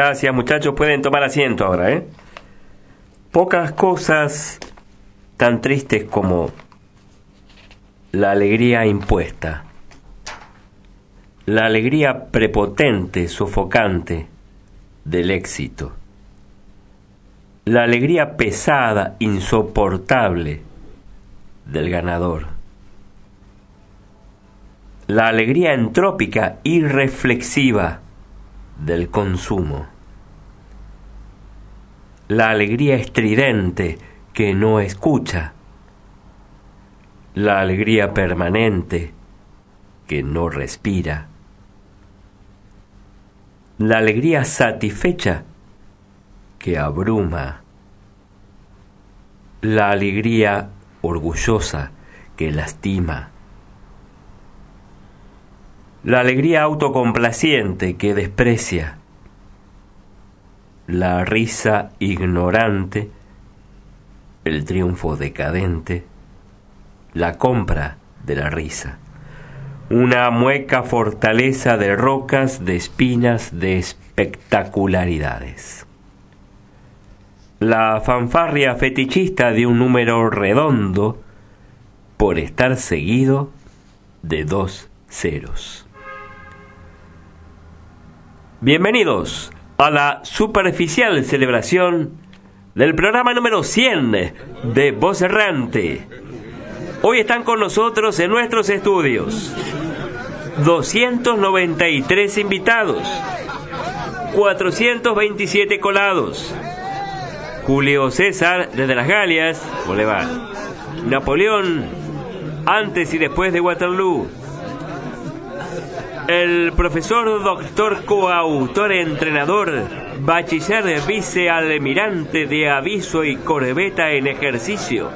Gracias muchachos, pueden tomar asiento ahora, ¿eh? Pocas cosas tan tristes como la alegría impuesta, la alegría prepotente, sofocante del éxito, la alegría pesada, insoportable del ganador, la alegría entrópica, irreflexiva, del consumo. La alegría estridente que no escucha. La alegría permanente que no respira. La alegría satisfecha que abruma. La alegría orgullosa que lastima la alegría autocomplaciente que desprecia, la risa ignorante, el triunfo decadente, la compra de la risa, una mueca fortaleza de rocas, de espinas, de espectacularidades. La fanfarria fetichista de un número redondo por estar seguido de dos ceros. Bienvenidos a la superficial celebración del programa número 100 de Voz Errante. Hoy están con nosotros en nuestros estudios 293 invitados, 427 colados. Julio César desde las Galias, Bolívar. Napoleón antes y después de Waterloo el profesor doctor coautor entrenador, bachiller vicealmirante de aviso y corbeta en ejercicio,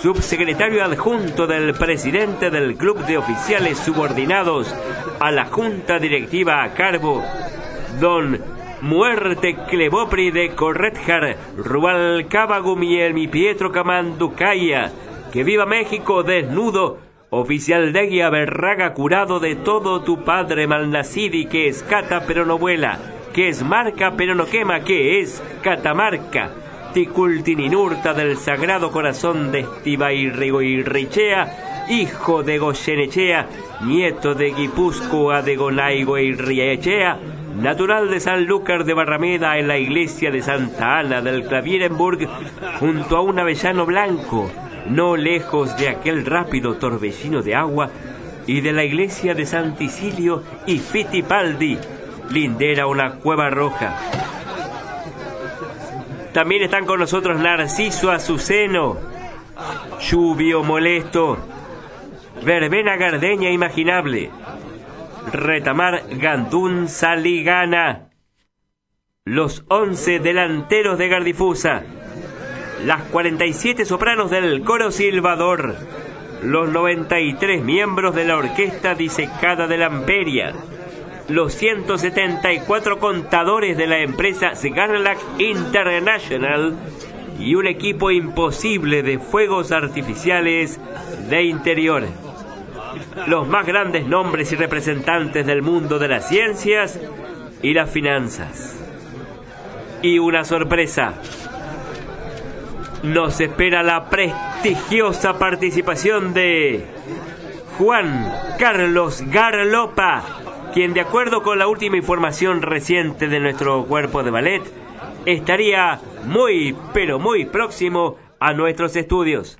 subsecretario adjunto del presidente del Club de Oficiales Subordinados a la Junta Directiva a cargo, don Muerte Clebopri de Corretjar, Rubalcaba mi Pietro Camanducaya, que viva México desnudo Oficial de guía berraga curado de todo tu padre malnacidi que es cata pero no vuela, que es marca pero no quema, que es catamarca. Ticultininurta del sagrado corazón de Estiva y Richea, hijo de Goyenechea, nieto de Guipúzcoa de Gonaigo y Riechea, natural de San Lúcar de Barrameda en la iglesia de Santa Ana del Clavierenburg, junto a un avellano blanco, no lejos de aquel rápido torbellino de agua, y de la iglesia de San Ticilio y Fittipaldi, lindera una cueva roja. También están con nosotros Narciso Azuceno, Lluvio Molesto, Verbena Gardeña Imaginable, Retamar Gandún Saligana, los once delanteros de Gardifusa, las 47 sopranos del coro silbador, los 93 miembros de la orquesta disecada de la Amperia, los 174 contadores de la empresa Sgarlac International y un equipo imposible de fuegos artificiales de interior. Los más grandes nombres y representantes del mundo de las ciencias y las finanzas. Y una sorpresa nos espera la prestigiosa participación de Juan Carlos Garlopa, quien de acuerdo con la última información reciente de nuestro cuerpo de ballet, estaría muy, pero muy próximo a nuestros estudios.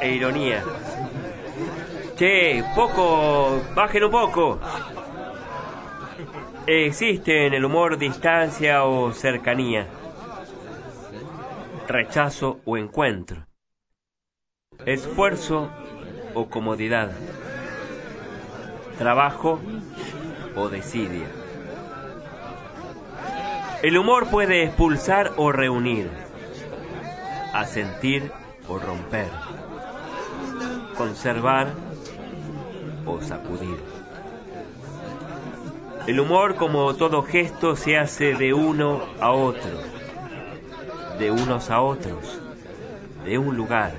E ironía. Che, poco, un poco. Existe en el humor distancia o cercanía, rechazo o encuentro, esfuerzo o comodidad, trabajo o desidia. El humor puede expulsar o reunir, asentir o romper, conservar o sacudir. El humor, como todo gesto, se hace de uno a otro, de unos a otros, de un lugar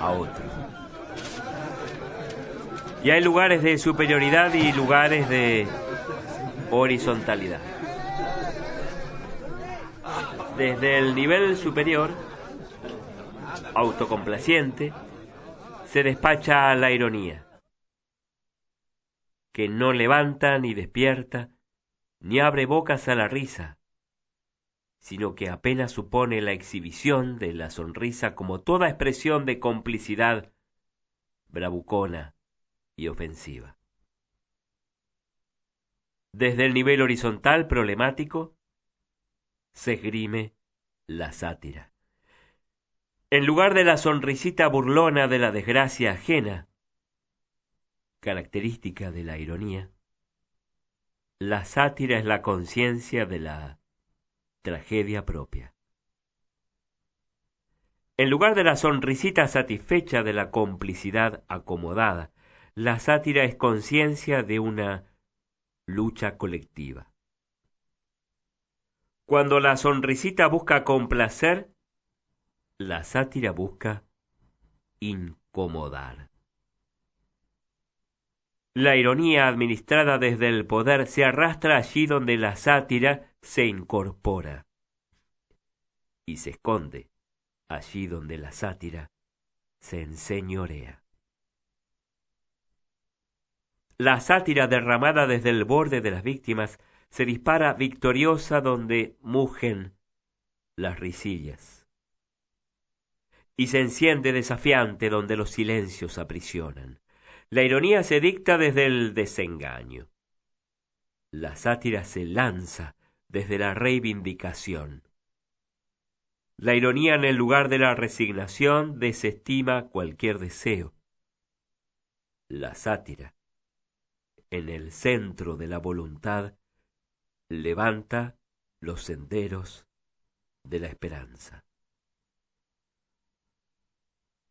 a otro. Y hay lugares de superioridad y lugares de horizontalidad. Desde el nivel superior, autocomplaciente, se despacha la ironía que no levanta ni despierta, ni abre bocas a la risa, sino que apenas supone la exhibición de la sonrisa como toda expresión de complicidad bravucona y ofensiva. Desde el nivel horizontal problemático se esgrime la sátira. En lugar de la sonrisita burlona de la desgracia ajena, característica de la ironía, la sátira es la conciencia de la tragedia propia. En lugar de la sonrisita satisfecha de la complicidad acomodada, la sátira es conciencia de una lucha colectiva. Cuando la sonrisita busca complacer, la sátira busca incomodar. La ironía administrada desde el poder se arrastra allí donde la sátira se incorpora y se esconde allí donde la sátira se enseñorea. La sátira derramada desde el borde de las víctimas se dispara victoriosa donde mugen las risillas y se enciende desafiante donde los silencios aprisionan. La ironía se dicta desde el desengaño. La sátira se lanza desde la reivindicación. La ironía en el lugar de la resignación desestima cualquier deseo. La sátira, en el centro de la voluntad, levanta los senderos de la esperanza.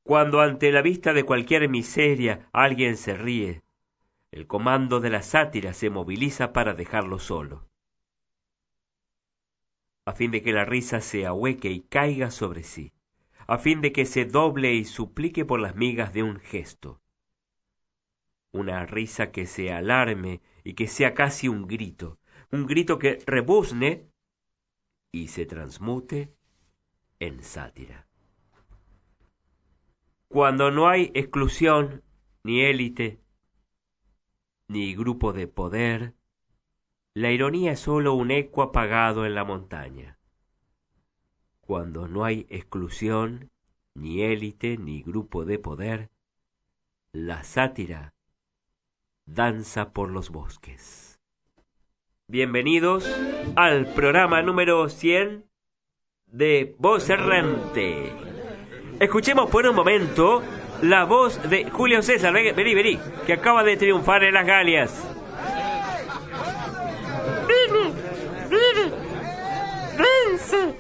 Cuando ante la vista de cualquier miseria alguien se ríe, el comando de la sátira se moviliza para dejarlo solo, a fin de que la risa se ahueque y caiga sobre sí, a fin de que se doble y suplique por las migas de un gesto. Una risa que se alarme y que sea casi un grito, un grito que rebuzne y se transmute en sátira. Cuando no hay exclusión, ni élite, ni grupo de poder, la ironía es sólo un eco apagado en la montaña. Cuando no hay exclusión, ni élite, ni grupo de poder, la sátira danza por los bosques. Bienvenidos al programa número 100 de Voz Errante. Escuchemos por un momento la voz de Julio César, vení, vení, que acaba de triunfar en las Galias. vence.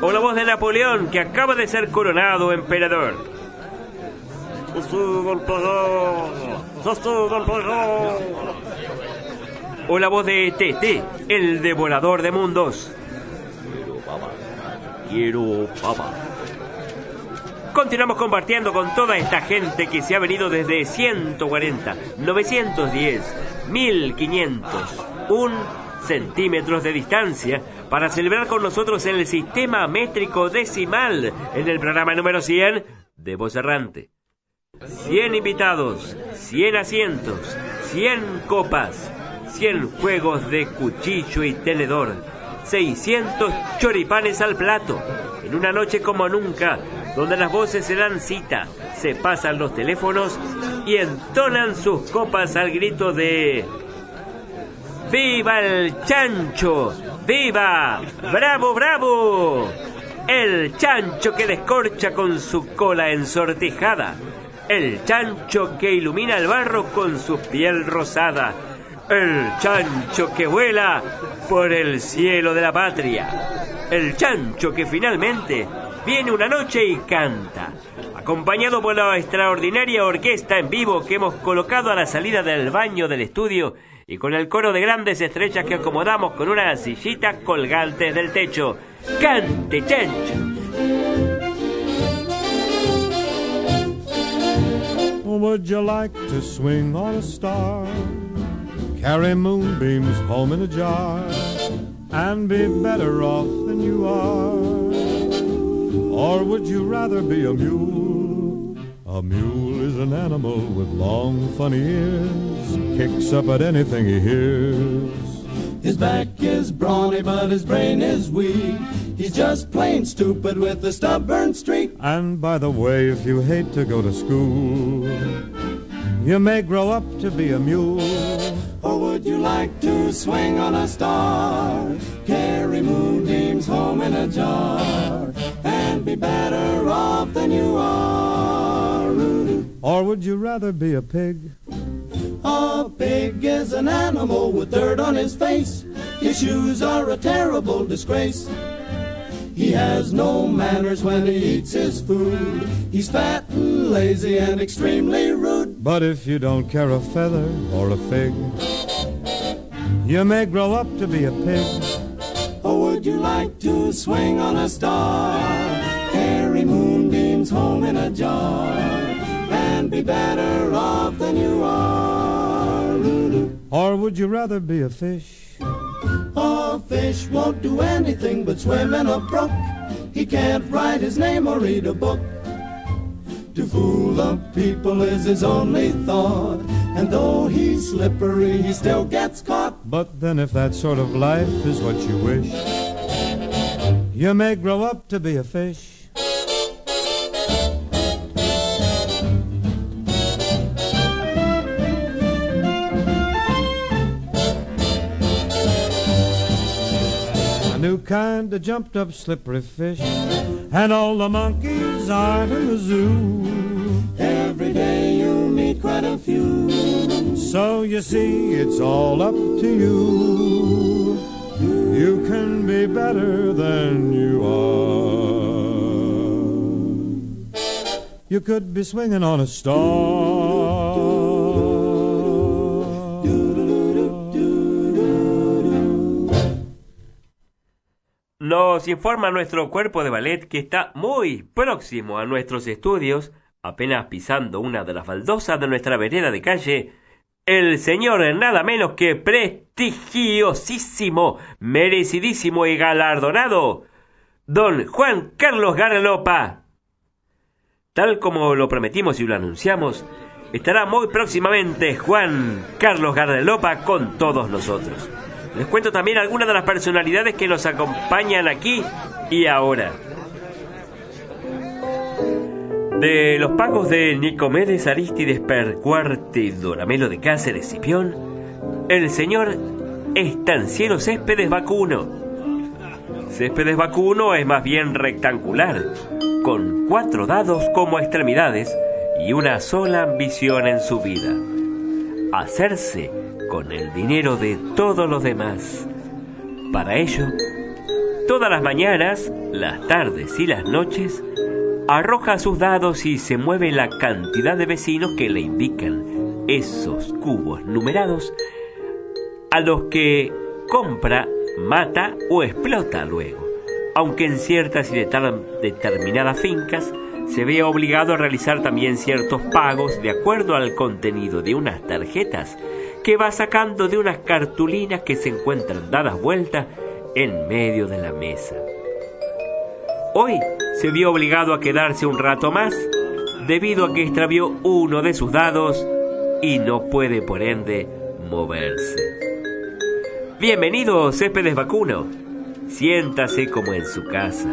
O la voz de Napoleón, que acaba de ser coronado emperador. O la voz de Tete, el devorador de mundos quiero papa. Continuamos compartiendo con toda esta gente que se ha venido desde 140, 910, 1500, un centímetros de distancia para celebrar con nosotros el sistema métrico decimal en el programa número 100 de Voz Errante. 100 invitados, 100 asientos, 100 copas, 100 juegos de cuchillo y tenedor 600 choripanes al plato, En una noche como nunca, donde las voces se dan cita, se pasan los teléfonos y entonan sus copas al grito de ¡Viva el chancho! ¡Viva! ¡Bravo, bravo! El chancho que descorcha con su cola ensortijada. El chancho que ilumina el barro con su piel rosada. El chancho que vuela por el cielo de la patria. El chancho que finalmente viene una noche y canta. Acompañado por la extraordinaria orquesta en vivo que hemos colocado a la salida del baño del estudio y con el coro de grandes estrechas que acomodamos con una sillita colgantes del techo. ¡Cante, chancho! Would you like to swing a star? Carry moonbeams home in a jar and be better off than you are? Or would you rather be a mule? A mule is an animal with long, funny ears, kicks up at anything he hears. His back is brawny, but his brain is weak. He's just plain stupid with a stubborn streak. And by the way, if you hate to go to school, you may grow up to be a mule. Would you like to swing on a star? Carry moonbeams home in a jar and be better off than you are. Or would you rather be a pig? A pig is an animal with dirt on his face. His shoes are a terrible disgrace. He has no manners when he eats his food. He's fat and lazy and extremely rude. But if you don't care a feather or a fig, you may grow up to be a pig. Or would you like to swing on a star? Carry moonbeams home in a jar and be better off than you are. Or would you rather be a fish? A fish won't do anything but swim in a brook. He can't write his name or read a book. To fool the people is his only thought. And though he's slippery, he still gets caught. But then, if that sort of life is what you wish, you may grow up to be a fish. A new kind of jumped up slippery fish, and all the monkeys aren't in the zoo. Quite a few. So you see, it's all up to you. You can be better than you are. You could be swinging on a star. Nos informa nuestro cuerpo de ballet que está muy próximo a nuestros estudios, apenas pisando una de las baldosas de nuestra vereda de calle, el señor nada menos que prestigiosísimo, merecidísimo y galardonado, don Juan Carlos Garlopa. Tal como lo prometimos y lo anunciamos, estará muy próximamente Juan Carlos Garlopa con todos nosotros. Les cuento también algunas de las personalidades que nos acompañan aquí y ahora. De los pagos de Nicomedes Aristides Percuarte Doramelo de Cáceres Cipión, el señor Estanciero Céspedes Vacuno. Céspedes Vacuno es más bien rectangular, con cuatro dados como extremidades y una sola ambición en su vida. Hacerse con el dinero de todos los demás. Para ello, todas las mañanas, las tardes y las noches, arroja sus dados y se mueve la cantidad de vecinos que le indican esos cubos numerados a los que compra, mata o explota luego, aunque en ciertas y determinadas fincas se ve obligado a realizar también ciertos pagos de acuerdo al contenido de unas tarjetas que va sacando de unas cartulinas que se encuentran dadas vueltas en medio de la mesa. Hoy se vio obligado a quedarse un rato más debido a que extravió uno de sus dados y no puede por ende moverse. Bienvenido, Céspedes Vacuno. Siéntase como en su casa.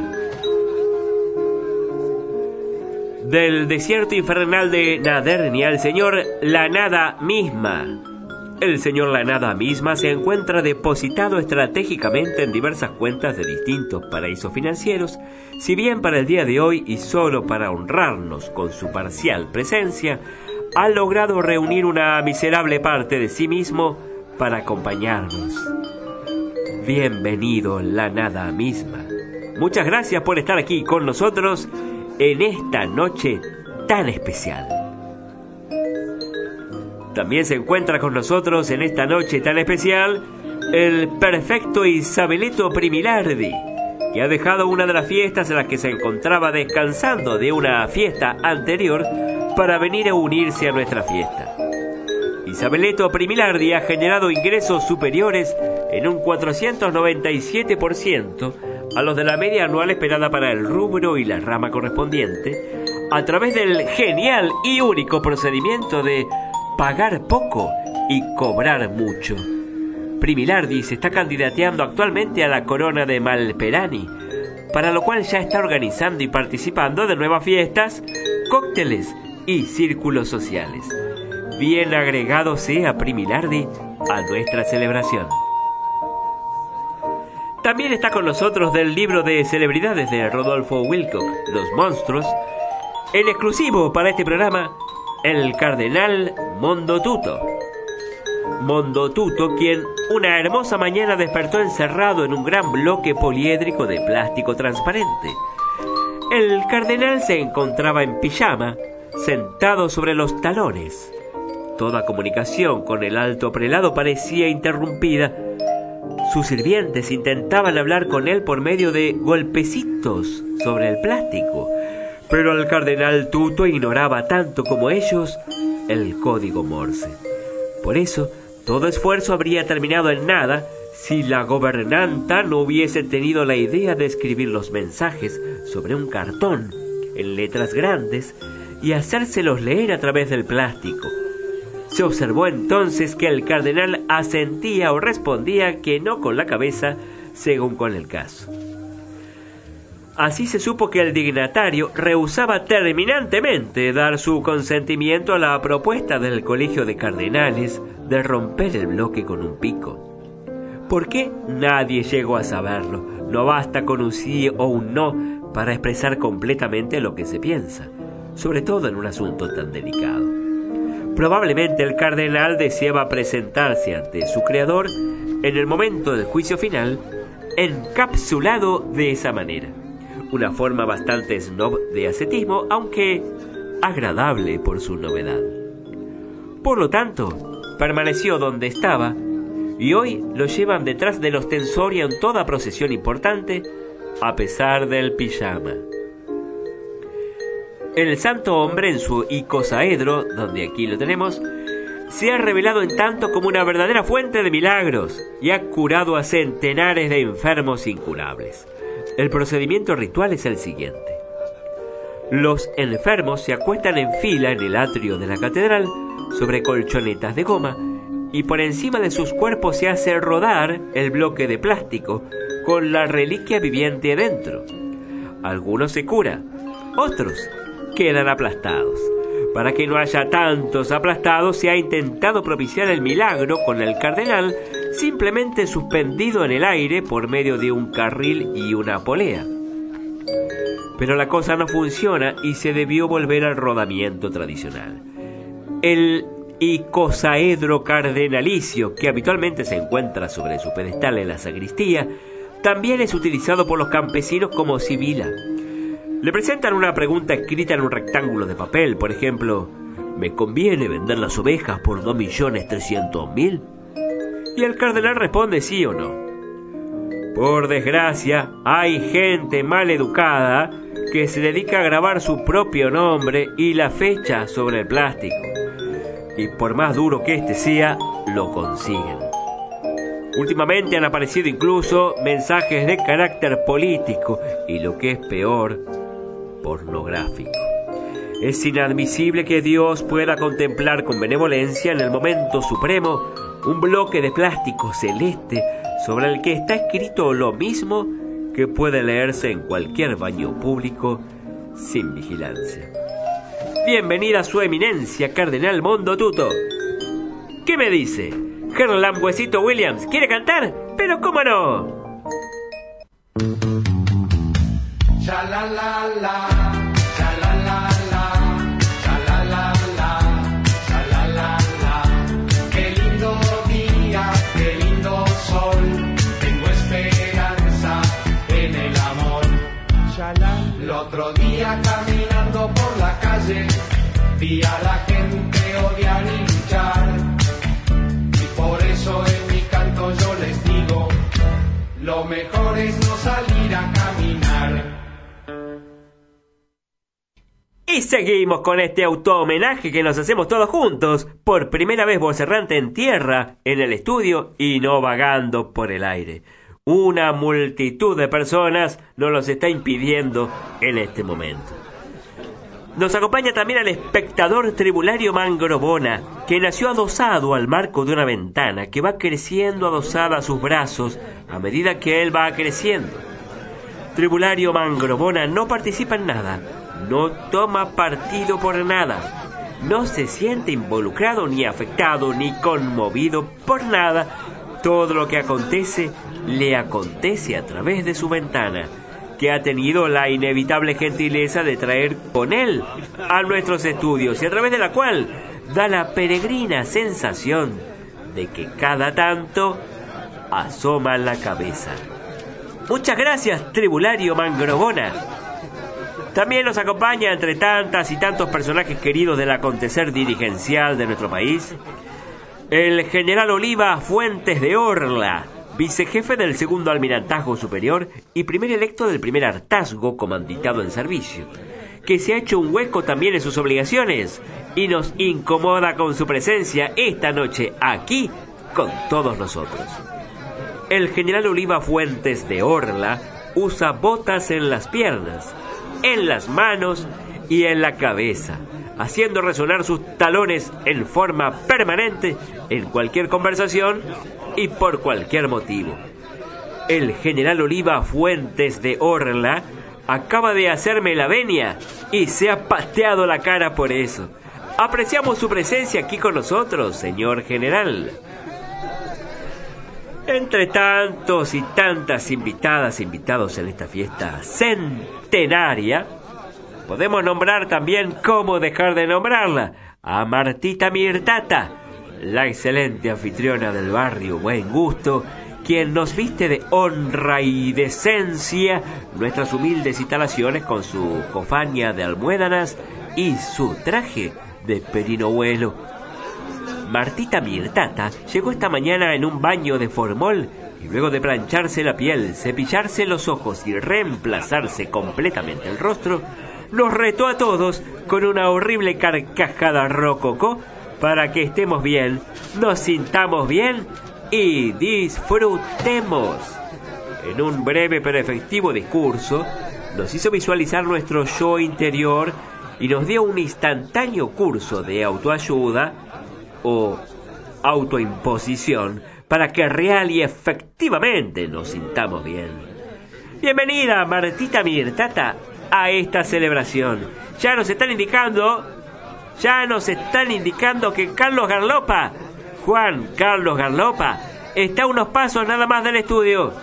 Del desierto infernal de Nadernia, el señor la nada misma el señor La Nada misma se encuentra depositado estratégicamente en diversas cuentas de distintos paraísos financieros, si bien para el día de hoy y solo para honrarnos con su parcial presencia, ha logrado reunir una miserable parte de sí mismo para acompañarnos. Bienvenido La Nada misma. Muchas gracias por estar aquí con nosotros en esta noche tan especial. También se encuentra con nosotros en esta noche tan especial el perfecto Isabelito Primilardi, que ha dejado una de las fiestas en las que se encontraba descansando de una fiesta anterior para venir a unirse a nuestra fiesta. Isabeleto Primilardi ha generado ingresos superiores en un 497% a los de la media anual esperada para el rubro y la rama correspondiente, a través del genial y único procedimiento de pagar poco y cobrar mucho. Primilardi se está candidateando actualmente a la corona de Malperani, para lo cual ya está organizando y participando de nuevas fiestas, cócteles y círculos sociales. Bien agregado sea Primilardi a nuestra celebración. También está con nosotros del libro de celebridades de Rodolfo Wilcock, Los Monstruos, el exclusivo para este programa, el cardenal Mondotuto. Mondotuto, quien una hermosa mañana despertó encerrado en un gran bloque poliédrico de plástico transparente. El cardenal se encontraba en pijama, sentado sobre los talones. Toda comunicación con el alto prelado parecía interrumpida. Sus sirvientes intentaban hablar con él por medio de golpecitos sobre el plástico, pero el cardenal Tuto ignoraba tanto como ellos el código Morse. Por eso, todo esfuerzo habría terminado en nada si la gobernanta no hubiese tenido la idea de escribir los mensajes sobre un cartón en letras grandes y hacérselos leer a través del plástico. Se observó entonces que el cardenal asentía o respondía que no con la cabeza, según con el caso. Así se supo que el dignatario rehusaba terminantemente dar su consentimiento a la propuesta del Colegio de Cardenales de romper el bloque con un pico. ¿Por qué? Nadie llegó a saberlo. No basta con un sí o un no para expresar completamente lo que se piensa, sobre todo en un asunto tan delicado. Probablemente el cardenal deseaba presentarse ante su creador en el momento del juicio final encapsulado de esa manera una forma bastante snob de ascetismo, aunque agradable por su novedad. Por lo tanto, permaneció donde estaba y hoy lo llevan detrás del ostensorio en toda procesión importante, a pesar del pijama. El santo hombre en su icosaedro, donde aquí lo tenemos, se ha revelado en tanto como una verdadera fuente de milagros y ha curado a centenares de enfermos incurables. El procedimiento ritual es el siguiente. Los enfermos se acuestan en fila en el atrio de la catedral sobre colchonetas de goma y por encima de sus cuerpos se hace rodar el bloque de plástico con la reliquia viviente dentro. Algunos se curan, otros quedan aplastados. Para que no haya tantos aplastados, se ha intentado propiciar el milagro con el cardenal simplemente suspendido en el aire por medio de un carril y una polea. Pero la cosa no funciona y se debió volver al rodamiento tradicional. El icosaedro cardenalicio, que habitualmente se encuentra sobre su pedestal en la sacristía, también es utilizado por los campesinos como sibila. Le presentan una pregunta escrita en un rectángulo de papel, por ejemplo, ¿me conviene vender las ovejas por 2.300.000? Y el cardenal responde sí o no. Por desgracia, hay gente mal educada que se dedica a grabar su propio nombre y la fecha sobre el plástico. Y por más duro que éste sea, lo consiguen. Últimamente han aparecido incluso mensajes de carácter político y lo que es peor, pornográfico. Es inadmisible que Dios pueda contemplar con benevolencia en el momento supremo un bloque de plástico celeste sobre el que está escrito lo mismo que puede leerse en cualquier baño público sin vigilancia. bienvenida a su eminencia, Cardenal Mondo Tuto. ¿Qué me dice? Gerlam Huesito Williams, ¿quiere cantar? Pero cómo no. Día caminando por la calle vi a la gente odiar y luchar. Y por eso en mi canto yo les digo, lo mejor es no salir a caminar. Y seguimos con este auto homenaje que nos hacemos todos juntos, por primera vez voz errante en tierra, en el estudio y no vagando por el aire. Una multitud de personas nos los está impidiendo en este momento. Nos acompaña también el espectador tribulario Mangrobona, que nació adosado al marco de una ventana que va creciendo adosada a sus brazos a medida que él va creciendo. Tribulario Mangrobona no participa en nada, no toma partido por nada, no se siente involucrado ni afectado ni conmovido por nada. Todo lo que acontece le acontece a través de su ventana, que ha tenido la inevitable gentileza de traer con él a nuestros estudios y a través de la cual da la peregrina sensación de que cada tanto asoma la cabeza. Muchas gracias, Tribulario Mangrobona. También nos acompaña entre tantas y tantos personajes queridos del acontecer dirigencial de nuestro país, el general Oliva Fuentes de Orla, vicejefe del segundo almirantazgo superior y primer electo del primer hartazgo comanditado en servicio, que se ha hecho un hueco también en sus obligaciones y nos incomoda con su presencia esta noche aquí con todos nosotros. El general Oliva Fuentes de Orla usa botas en las piernas, en las manos y en la cabeza, haciendo resonar sus talones en forma permanente en cualquier conversación y por cualquier motivo. El general Oliva Fuentes de Orla acaba de hacerme la venia y se ha pateado la cara por eso. Apreciamos su presencia aquí con nosotros, señor general. Entre tantos y tantas invitadas invitados en esta fiesta centenaria, podemos nombrar también cómo dejar de nombrarla a Martita Mirtata, la excelente anfitriona del barrio Buen Gusto, quien nos viste de honra y decencia nuestras humildes instalaciones con su cofania de almuédanas y su traje de perino vuelo. Martita Mirtata llegó esta mañana en un baño de formol y luego de plancharse la piel, cepillarse los ojos y reemplazarse completamente el rostro, nos retó a todos con una horrible carcajada rococó para que estemos bien, nos sintamos bien y disfrutemos. En un breve pero efectivo discurso, nos hizo visualizar nuestro yo interior y nos dio un instantáneo curso de autoayuda o autoimposición para que real y efectivamente nos sintamos bien. Bienvenida, Martita Mirtata, a esta celebración. Ya nos están indicando, ya nos están indicando que Carlos Garlopa, Juan Carlos Garlopa, está a unos pasos nada más del estudio.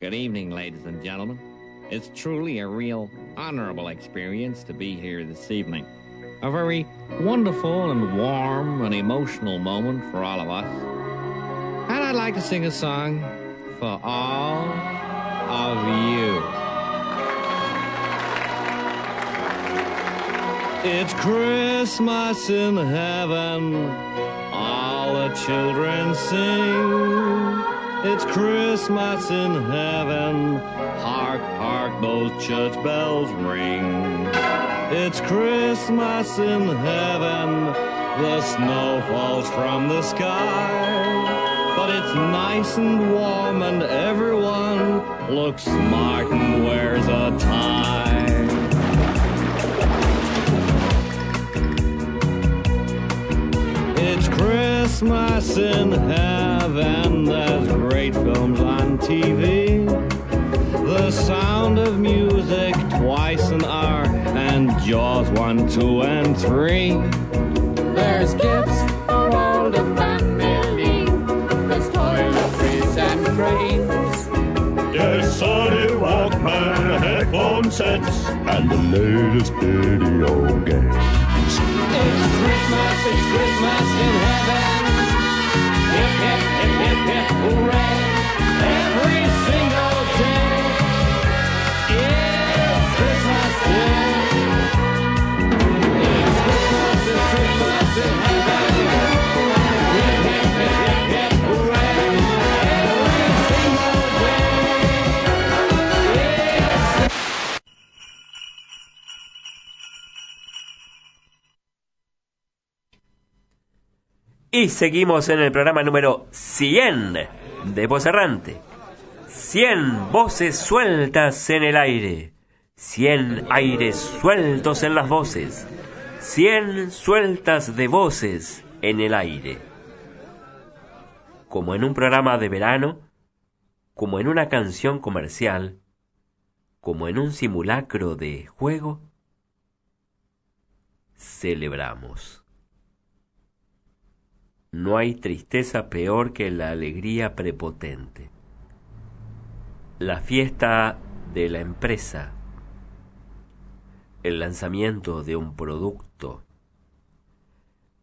Good evening, ladies and gentlemen. It's truly a real honorable experience to be here this evening. A very wonderful and warm and emotional moment for all of us. And I'd like to sing a song for all of you. It's Christmas in heaven, all the children sing. It's Christmas in heaven. Hark, those church bells ring. It's Christmas in heaven. The snow falls from the sky. But it's nice and warm, and everyone looks smart and wears a tie. It's Christmas in heaven, there's great films on TV. The sound of music twice an hour, and Jaws 1, 2, and 3. There's gifts for all the family. There's toiletries and trains. Yes, Sony Walkman headphone sets and the latest video games. It's Christmas, it's Christmas in heaven. Hip, hip, hip, hip, hip, hooray. Y seguimos en el programa número 100 de Voz Errante. 100 voces sueltas en el aire. 100 aires sueltos en las voces. 100 sueltas de voces en el aire. Como en un programa de verano, como en una canción comercial, como en un simulacro de juego, celebramos. No hay tristeza peor que la alegría prepotente. La fiesta de la empresa, el lanzamiento de un producto,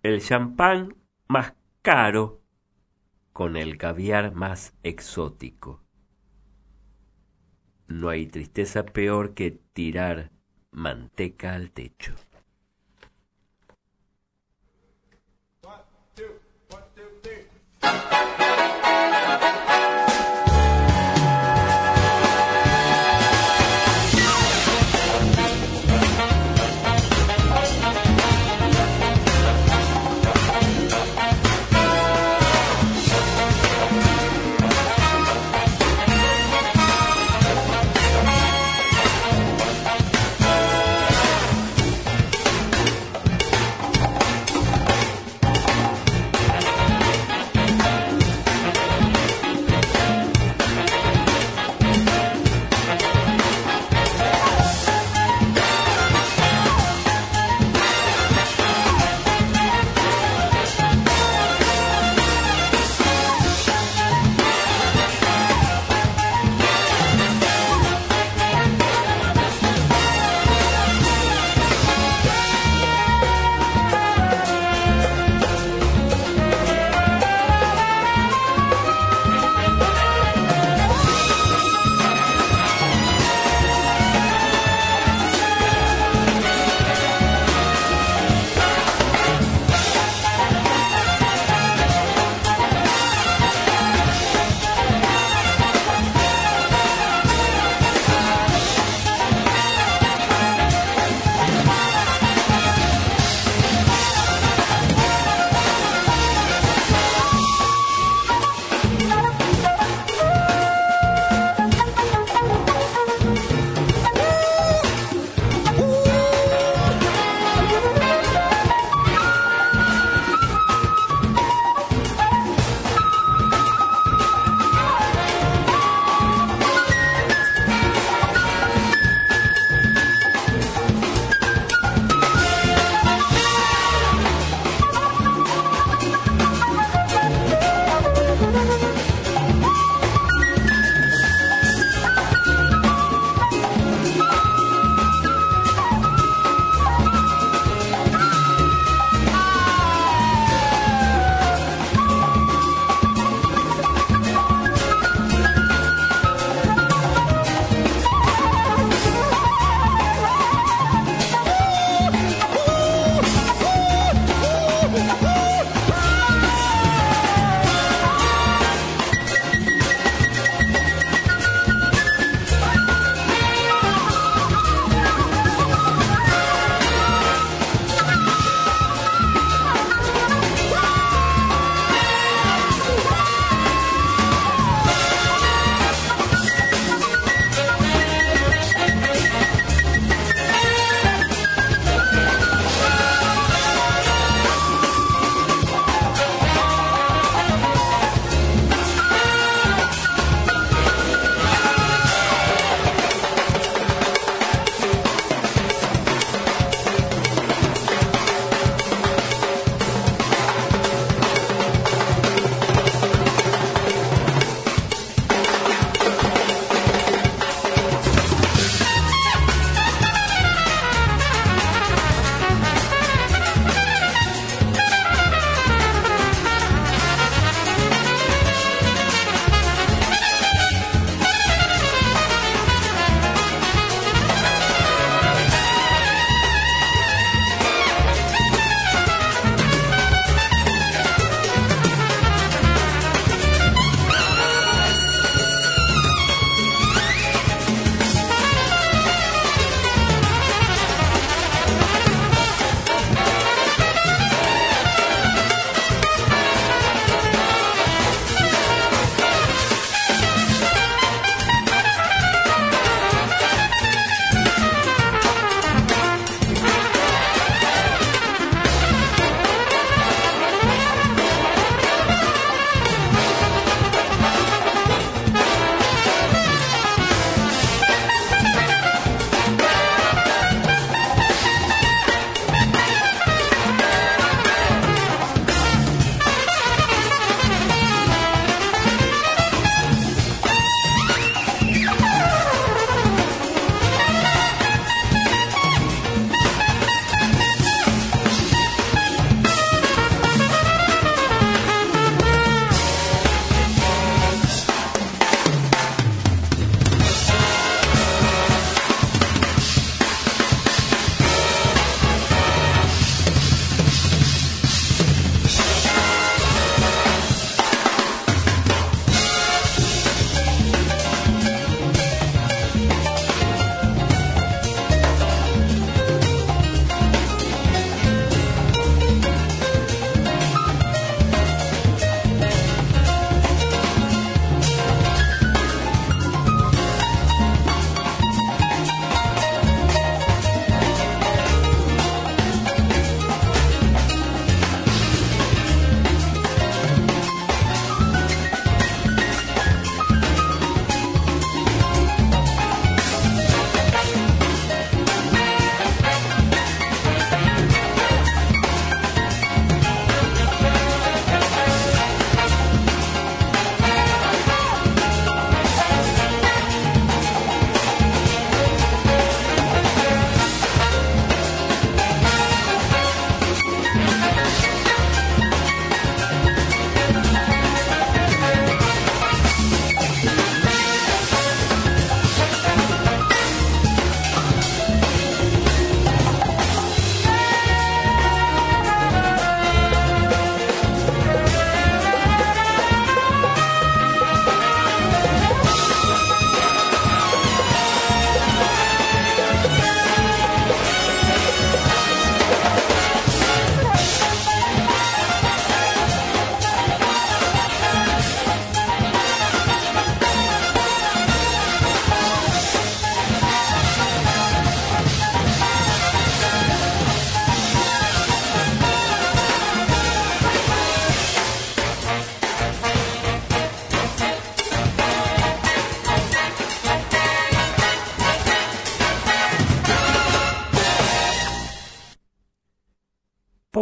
el champán más caro con el caviar más exótico. No hay tristeza peor que tirar manteca al techo.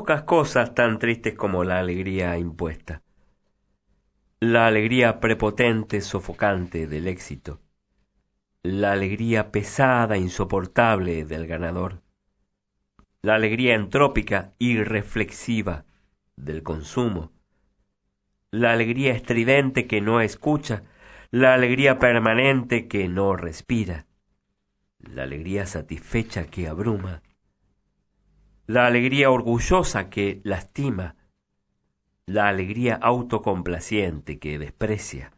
Pocas cosas tan tristes como la alegría impuesta. La alegría prepotente, sofocante del éxito. La alegría pesada, insoportable del ganador. La alegría entrópica, irreflexiva del consumo. La alegría estridente que no escucha. La alegría permanente que no respira. La alegría satisfecha que abruma la alegría orgullosa que lastima, la alegría autocomplaciente que desprecia,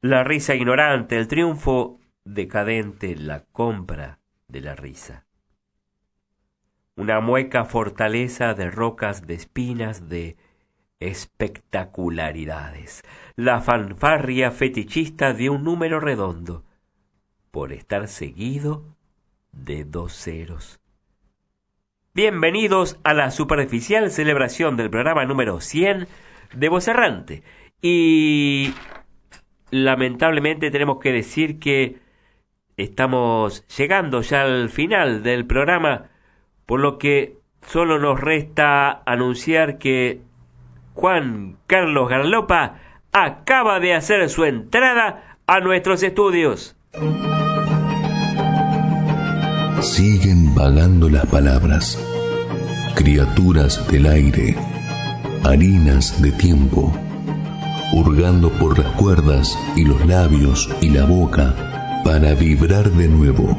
la risa ignorante, el triunfo decadente, la compra de la risa. Una mueca fortaleza de rocas, de espinas, de espectacularidades, la fanfarria fetichista de un número redondo, por estar seguido de dos ceros. Bienvenidos a la superficial celebración del programa número 100 de Voz Errante. Y lamentablemente tenemos que decir que estamos llegando ya al final del programa, por lo que solo nos resta anunciar que Juan Carlos Garlopa acaba de hacer su entrada a nuestros estudios. Siguen vagando las palabras, criaturas del aire, harinas de tiempo, hurgando por las cuerdas y los labios y la boca para vibrar de nuevo.